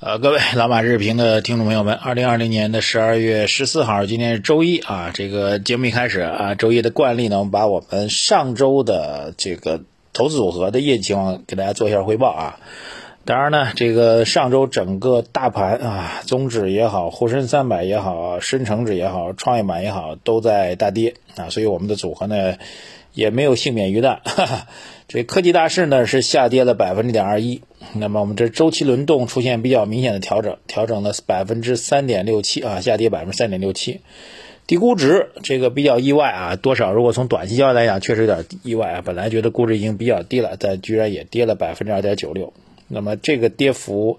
呃，各位老马日评的听众朋友们，二零二零年的十二月十四号，今天是周一啊。这个节目一开始啊，周一的惯例呢，我们把我们上周的这个投资组合的业绩情况给大家做一下汇报啊。当然呢，这个上周整个大盘啊，综指也好，沪深三百也好，深成指也好，创业板也好，都在大跌啊，所以我们的组合呢也没有幸免于难。哈哈这科技大势呢是下跌了百分之点二一，那么我们这周期轮动出现比较明显的调整，调整了百分之三点六七啊，下跌百分之三点六七。低估值这个比较意外啊，多少如果从短期交易来讲，确实有点意外啊。本来觉得估值已经比较低了，但居然也跌了百分之二点九六。那么这个跌幅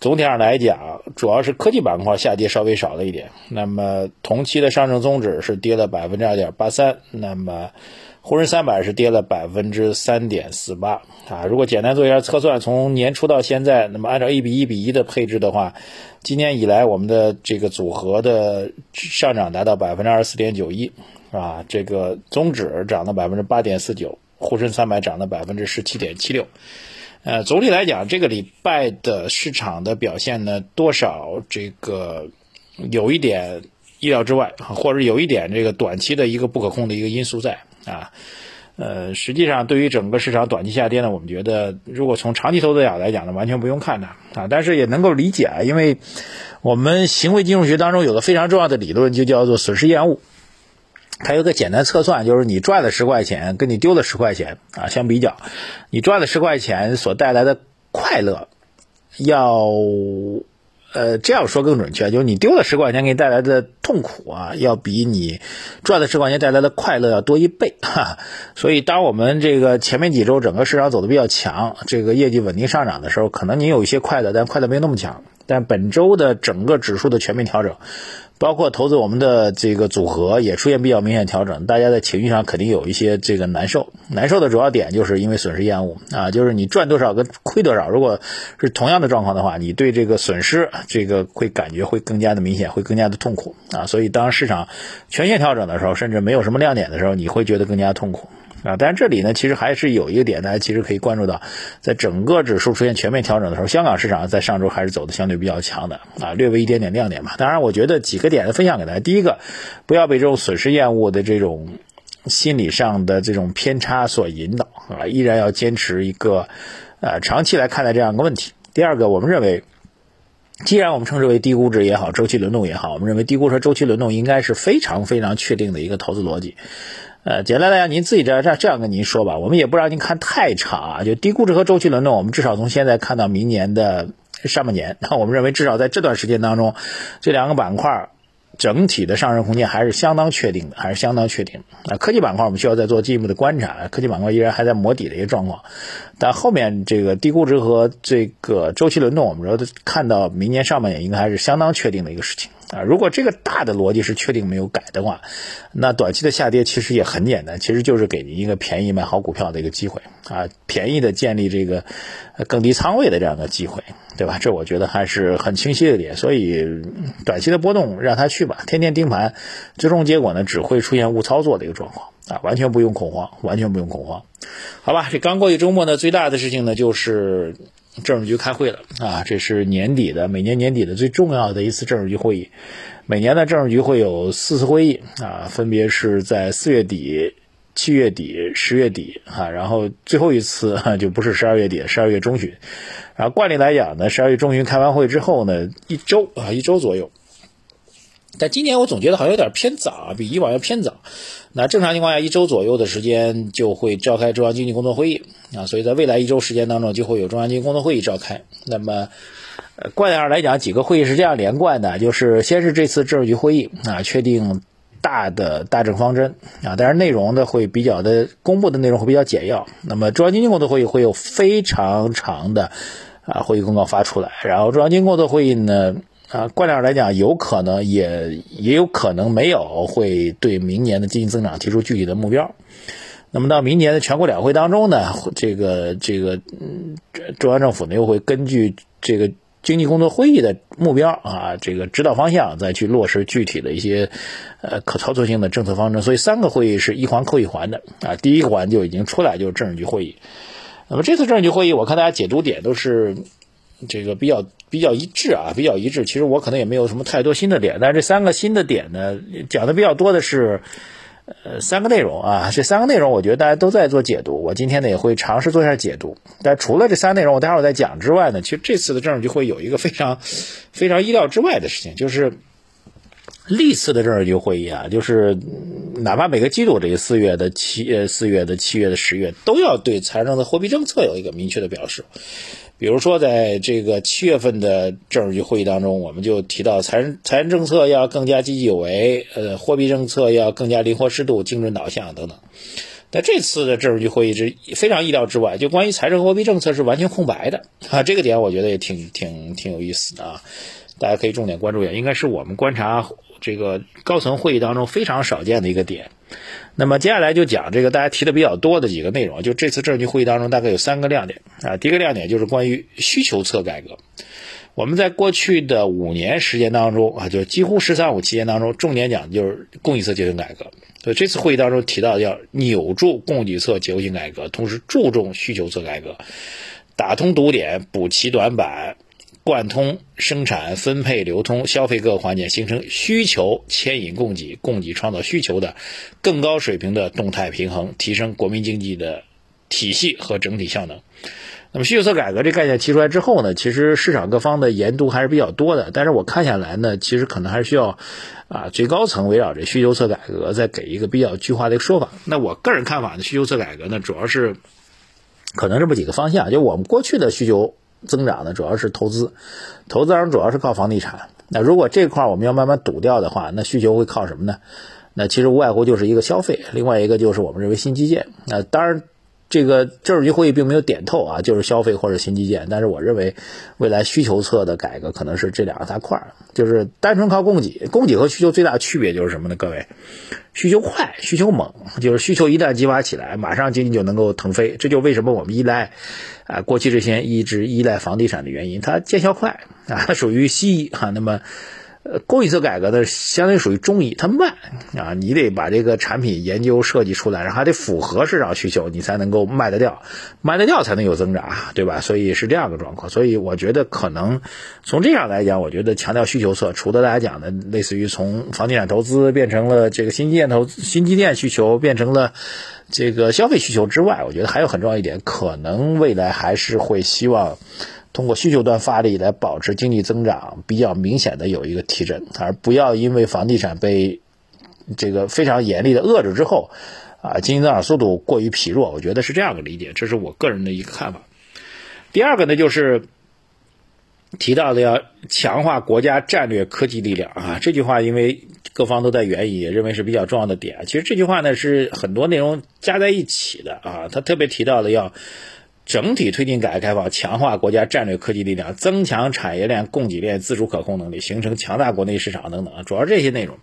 总体上来讲，主要是科技板块下跌稍微少了一点。那么同期的上证综指是跌了百分之二点八三，那么。沪深三百是跌了百分之三点四八啊！如果简单做一下测算，从年初到现在，那么按照一比一比一的配置的话，今年以来我们的这个组合的上涨达到百分之二十四点九一啊！这个综指涨了百分之八点四九，沪深三百涨了百分之十七点七六。呃，总体来讲，这个礼拜的市场的表现呢，多少这个有一点意料之外，或者有一点这个短期的一个不可控的一个因素在。啊，呃，实际上对于整个市场短期下跌呢，我们觉得如果从长期投资角度来讲呢，完全不用看它啊，但是也能够理解啊，因为我们行为金融学当中有个非常重要的理论，就叫做损失厌恶。它有个简单测算，就是你赚了十块钱，跟你丢了十块钱啊相比较，你赚了十块钱所带来的快乐要。呃，这样说更准确，就是你丢了十块钱给你带来的痛苦啊，要比你赚了十块钱带来的快乐要多一倍哈。所以，当我们这个前面几周整个市场走的比较强，这个业绩稳定上涨的时候，可能你有一些快乐，但快乐没有那么强。但本周的整个指数的全面调整。包括投资我们的这个组合也出现比较明显调整，大家在情绪上肯定有一些这个难受。难受的主要点就是因为损失厌恶啊，就是你赚多少跟亏多少，如果是同样的状况的话，你对这个损失这个会感觉会更加的明显，会更加的痛苦啊。所以当市场全线调整的时候，甚至没有什么亮点的时候，你会觉得更加痛苦。啊，但是这里呢，其实还是有一个点，大家其实可以关注到，在整个指数出现全面调整的时候，香港市场在上周还是走的相对比较强的啊，略微一点点亮点吧。当然，我觉得几个点的分享给大家，第一个，不要被这种损失厌恶的这种心理上的这种偏差所引导啊，依然要坚持一个呃长期来看待这样一个问题。第二个，我们认为，既然我们称之为低估值也好，周期轮动也好，我们认为低估值和、周期轮动应该是非常非常确定的一个投资逻辑。呃，简单来讲，您自己这这样这样跟您说吧，我们也不让您看太长啊，就低估值和周期轮动，我们至少从现在看到明年的上半年，那我们认为至少在这段时间当中，这两个板块。整体的上升空间还是相当确定的，还是相当确定的。啊，科技板块我们需要再做进一步的观察，科技板块依然还在磨底的一个状况。但后面这个低估值和这个周期轮动，我们说看到明年上半年应该还是相当确定的一个事情啊。如果这个大的逻辑是确定没有改的话，那短期的下跌其实也很简单，其实就是给您一个便宜买好股票的一个机会啊，便宜的建立这个更低仓位的这样的机会。对吧？这我觉得还是很清晰的点，所以短期的波动让它去吧，天天盯盘，最终结果呢只会出现误操作的一个状况啊，完全不用恐慌，完全不用恐慌，好吧？这刚过去周末呢，最大的事情呢就是政治局开会了啊，这是年底的每年年底的最重要的一次政治局会议，每年的政治局会有四次会议啊，分别是在四月底。七月底、十月底啊，然后最后一次就不是十二月底，十二月中旬。然后惯例来讲呢，十二月中旬开完会之后呢，一周啊，一周左右。但今年我总觉得好像有点偏早啊，比以往要偏早。那正常情况下，一周左右的时间就会召开中央经济工作会议啊，所以在未来一周时间当中就会有中央经济工作会议召开。那么，呃，惯例上来讲，几个会议是这样连贯的，就是先是这次政治局会议啊，确定。大的大政方针啊，但是内容呢会比较的公布的内容会比较简要。那么中央经济工作会议会有非常长的啊会议公告发出来，然后中央经济工作会议呢啊，惯量来讲有可能也也有可能没有会对明年的经济增长提出具体的目标。那么到明年的全国两会当中呢，这个这个嗯中央政府呢又会根据这个。经济工作会议的目标啊，这个指导方向，再去落实具体的一些呃可操作性的政策方针。所以三个会议是一环扣一环的啊。第一个环就已经出来，就是政治局会议。那么这次政治局会议，我看大家解读点都是这个比较比较一致啊，比较一致。其实我可能也没有什么太多新的点，但是这三个新的点呢，讲的比较多的是。呃，三个内容啊，这三个内容我觉得大家都在做解读，我今天呢也会尝试做一下解读。但除了这三个内容，我待会儿再讲之外呢，其实这次的政治局会有一个非常非常意料之外的事情，就是历次的政治局会议啊，就是哪怕每个季度这个四月的七呃四月的七月的十月，都要对财政的货币政策有一个明确的表示。比如说，在这个七月份的政治局会议当中，我们就提到财财政政策要更加积极有为，呃，货币政策要更加灵活适度、精准导向等等。但这次的政治局会议是非常意料之外，就关于财政货币政策是完全空白的啊，这个点我觉得也挺挺挺有意思的啊，大家可以重点关注一下，应该是我们观察这个高层会议当中非常少见的一个点。那么接下来就讲这个大家提的比较多的几个内容，就这次政治局会议当中大概有三个亮点啊。第一个亮点就是关于需求侧改革。我们在过去的五年时间当中啊，就几乎“十三五”期间当中，重点讲的就是供给侧结构性改革。所以这次会议当中提到要扭住供给侧结构性改革，同时注重需求侧改革，打通堵点，补齐短板。贯通生产、分配、流通、消费各个环节，形成需求牵引供给、供给创造需求的更高水平的动态平衡，提升国民经济的体系和整体效能。那么需求侧改革这概念提出来之后呢，其实市场各方的研读还是比较多的。但是我看下来呢，其实可能还是需要啊最高层围绕着需求侧改革再给一个比较具化的一个说法。那我个人看法呢，需求侧改革呢，主要是可能这么几个方向，就我们过去的需求。增长呢，主要是投资，投资人主要是靠房地产。那如果这块我们要慢慢堵掉的话，那需求会靠什么呢？那其实无外乎就是一个消费，另外一个就是我们认为新基建。那当然。这个政治局会议并没有点透啊，就是消费或者新基建。但是我认为，未来需求侧的改革可能是这两个大块儿，就是单纯靠供给，供给和需求最大的区别就是什么呢？各位，需求快，需求猛，就是需求一旦激发起来，马上经济就能够腾飞。这就为什么我们依赖啊，过去这些一直依赖房地产的原因，它见效快啊，它属于西医哈。那么。呃，供给侧改革呢，相当于属于中医，它慢啊，你得把这个产品研究设计出来，然后还得符合市场需求，你才能够卖得掉，卖得掉才能有增长，对吧？所以是这样的状况。所以我觉得可能从这样来讲，我觉得强调需求侧，除了大家讲的类似于从房地产投资变成了这个新基建投新基建需求变成了这个消费需求之外，我觉得还有很重要一点，可能未来还是会希望。通过需求端发力来保持经济增长，比较明显的有一个提振，而不要因为房地产被这个非常严厉的遏制之后，啊，经济增长速度过于疲弱。我觉得是这样的理解，这是我个人的一个看法。第二个呢，就是提到的要强化国家战略科技力量啊，这句话因为各方都在援引，也认为是比较重要的点。其实这句话呢是很多内容加在一起的啊，他特别提到了要。整体推进改革开放，强化国家战略科技力量，增强产业链、供给链自主可控能力，形成强大国内市场等等，主要这些内容。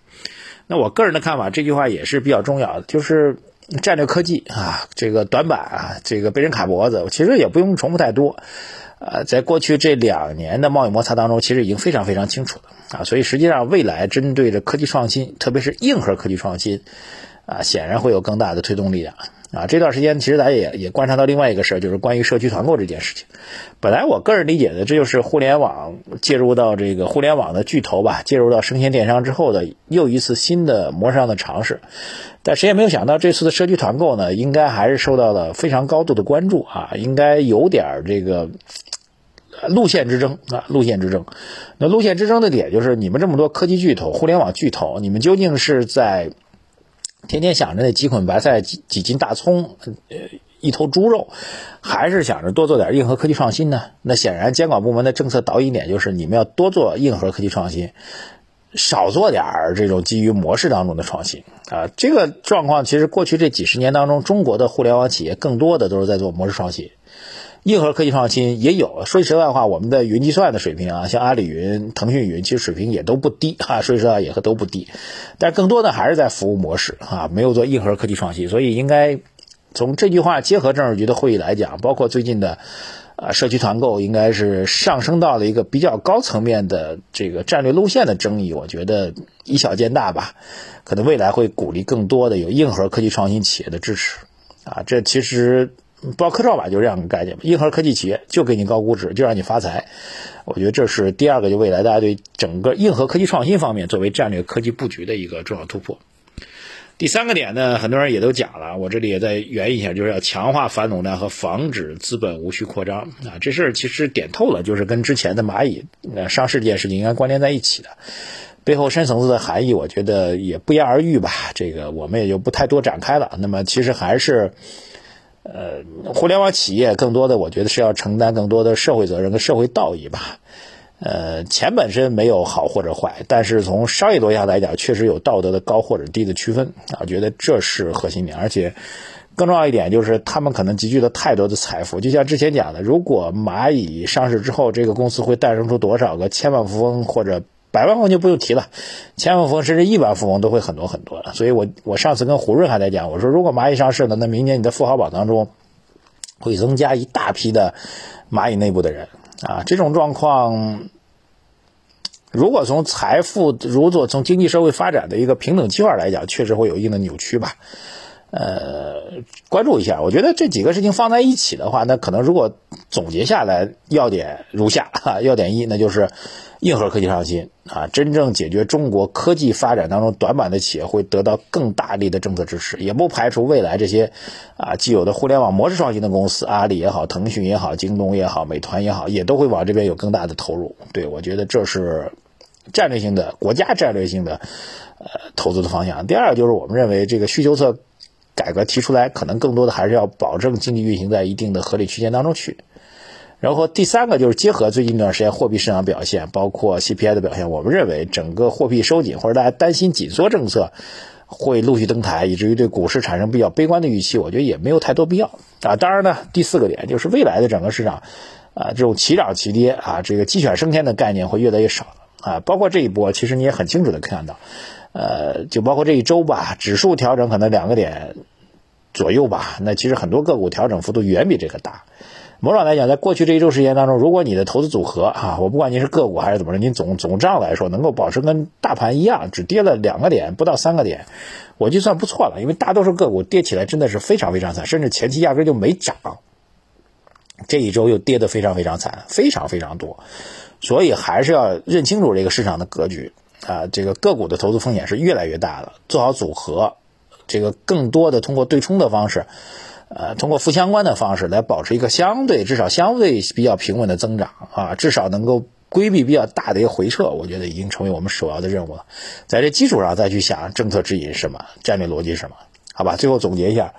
那我个人的看法，这句话也是比较重要的，就是战略科技啊，这个短板啊，这个被人卡脖子，其实也不用重复太多。呃，在过去这两年的贸易摩擦当中，其实已经非常非常清楚了啊，所以实际上未来针对着科技创新，特别是硬核科技创新啊，显然会有更大的推动力量。啊，这段时间其实咱也也观察到另外一个事儿，就是关于社区团购这件事情。本来我个人理解的，这就是互联网介入到这个互联网的巨头吧，介入到生鲜电商之后的又一次新的模式上的尝试。但谁也没有想到，这次的社区团购呢，应该还是受到了非常高度的关注啊，应该有点这个路线之争啊，路线之争。那路线之争的点就是，你们这么多科技巨头、互联网巨头，你们究竟是在？天天想着那几捆白菜、几几斤大葱、呃一头猪肉，还是想着多做点硬核科技创新呢？那显然监管部门的政策导引点就是你们要多做硬核科技创新，少做点这种基于模式当中的创新啊。这个状况其实过去这几十年当中，中国的互联网企业更多的都是在做模式创新。硬核科技创新也有，说句实在话，我们的云计算的水平啊，像阿里云、腾讯云，其实水平也都不低 啊。说句实话，也都不低，但更多的还是在服务模式啊，没有做硬核科技创新。所以应该从这句话结合政治局的会议来讲，包括最近的啊社区团购，应该是上升到了一个比较高层面的这个战略路线的争议。我觉得以小见大吧，可能未来会鼓励更多的有硬核科技创新企业的支持啊。这其实。包括科创板就这样个概念嘛，硬核科技企业就给你高估值，就让你发财。我觉得这是第二个，就未来大家对整个硬核科技创新方面作为战略科技布局的一个重要突破。第三个点呢，很多人也都讲了，我这里也再圆一下，就是要强化反垄断和防止资本无序扩张啊。这事儿其实点透了，就是跟之前的蚂蚁呃上市这件事情应该关联在一起的，背后深层次的含义，我觉得也不言而喻吧。这个我们也就不太多展开了。那么其实还是，呃，互联网企业更多的，我觉得是要承担更多的社会责任跟社会道义吧。呃，钱本身没有好或者坏，但是从商业逻辑上来讲，确实有道德的高或者低的区分啊。觉得这是核心点，而且更重要一点就是，他们可能集聚了太多的财富。就像之前讲的，如果蚂蚁上市之后，这个公司会诞生出多少个千万富翁或者百万富翁就不用提了，千万富翁甚至亿万富翁都会很多很多的。所以我我上次跟胡润还在讲，我说如果蚂蚁上市了，那明年你的富豪榜当中会增加一大批的蚂蚁内部的人。啊，这种状况，如果从财富，如果从经济社会发展的一个平等计划来讲，确实会有一定的扭曲吧。呃，关注一下，我觉得这几个事情放在一起的话，那可能如果总结下来，要点如下哈，要点一，那就是硬核科技创新啊，真正解决中国科技发展当中短板的企业会得到更大力的政策支持，也不排除未来这些啊既有的互联网模式创新的公司，阿里也好，腾讯也好，京东也好，美团也好，也都会往这边有更大的投入。对我觉得这是战略性的国家战略性的呃投资的方向。第二就是我们认为这个需求侧。改革提出来，可能更多的还是要保证经济运行在一定的合理区间当中去。然后第三个就是结合最近一段时间货币市场表现，包括 CPI 的表现，我们认为整个货币收紧或者大家担心紧缩政策会陆续登台，以至于对股市产生比较悲观的预期，我觉得也没有太多必要啊。当然呢，第四个点就是未来的整个市场啊，这种齐涨齐跌啊，这个鸡犬升天的概念会越来越少了啊。包括这一波，其实你也很清楚的看到。呃，就包括这一周吧，指数调整可能两个点左右吧。那其实很多个股调整幅度远比这个大。某种来讲，在过去这一周时间当中，如果你的投资组合啊，我不管你是个股还是怎么着，你总总账来说能够保持跟大盘一样，只跌了两个点不到三个点，我就算不错了。因为大多数个股跌起来真的是非常非常惨，甚至前期压根就没涨，这一周又跌得非常非常惨，非常非常多。所以还是要认清楚这个市场的格局。啊，这个个股的投资风险是越来越大了。做好组合，这个更多的通过对冲的方式，呃，通过负相关的方式来保持一个相对至少相对比较平稳的增长啊，至少能够规避比较大的一个回撤，我觉得已经成为我们首要的任务了。在这基础上再去想政策指引是什么，战略逻辑是什么，好吧？最后总结一下。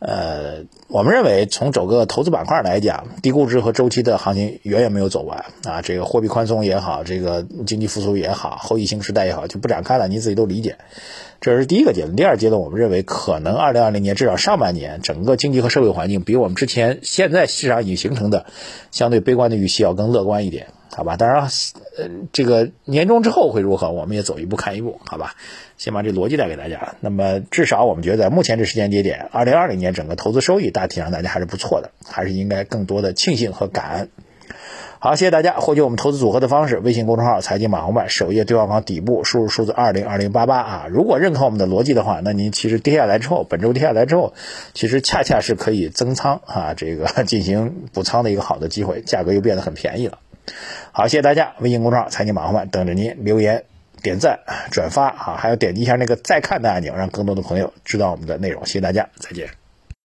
呃，我们认为从整个投资板块来讲，低估值和周期的行情远远没有走完啊。这个货币宽松也好，这个经济复苏也好，后疫情时代也好，就不展开了，你自己都理解。这是第一个阶段。第二阶段，我们认为可能二零二零年至少上半年，整个经济和社会环境比我们之前现在市场已经形成的相对悲观的预期要更乐观一点。好吧，当然，呃，这个年终之后会如何，我们也走一步看一步，好吧？先把这逻辑带给大家。那么，至少我们觉得在目前这时间节点，二零二零年整个投资收益大体上大家还是不错的，还是应该更多的庆幸和感恩。好，谢谢大家。获取我们投资组合的方式，微信公众号“财经马红漫”首页对话框底部输入数字二零二零八八啊。如果认可我们的逻辑的话，那您其实跌下来之后，本周跌下来之后，其实恰恰是可以增仓啊，这个 进行补仓的一个好的机会，价格又变得很便宜了。好，谢谢大家！微信公众号“财经马后曼”等着您留言、点赞、转发啊，还有点击一下那个再看的按钮，让更多的朋友知道我们的内容。谢谢大家，再见。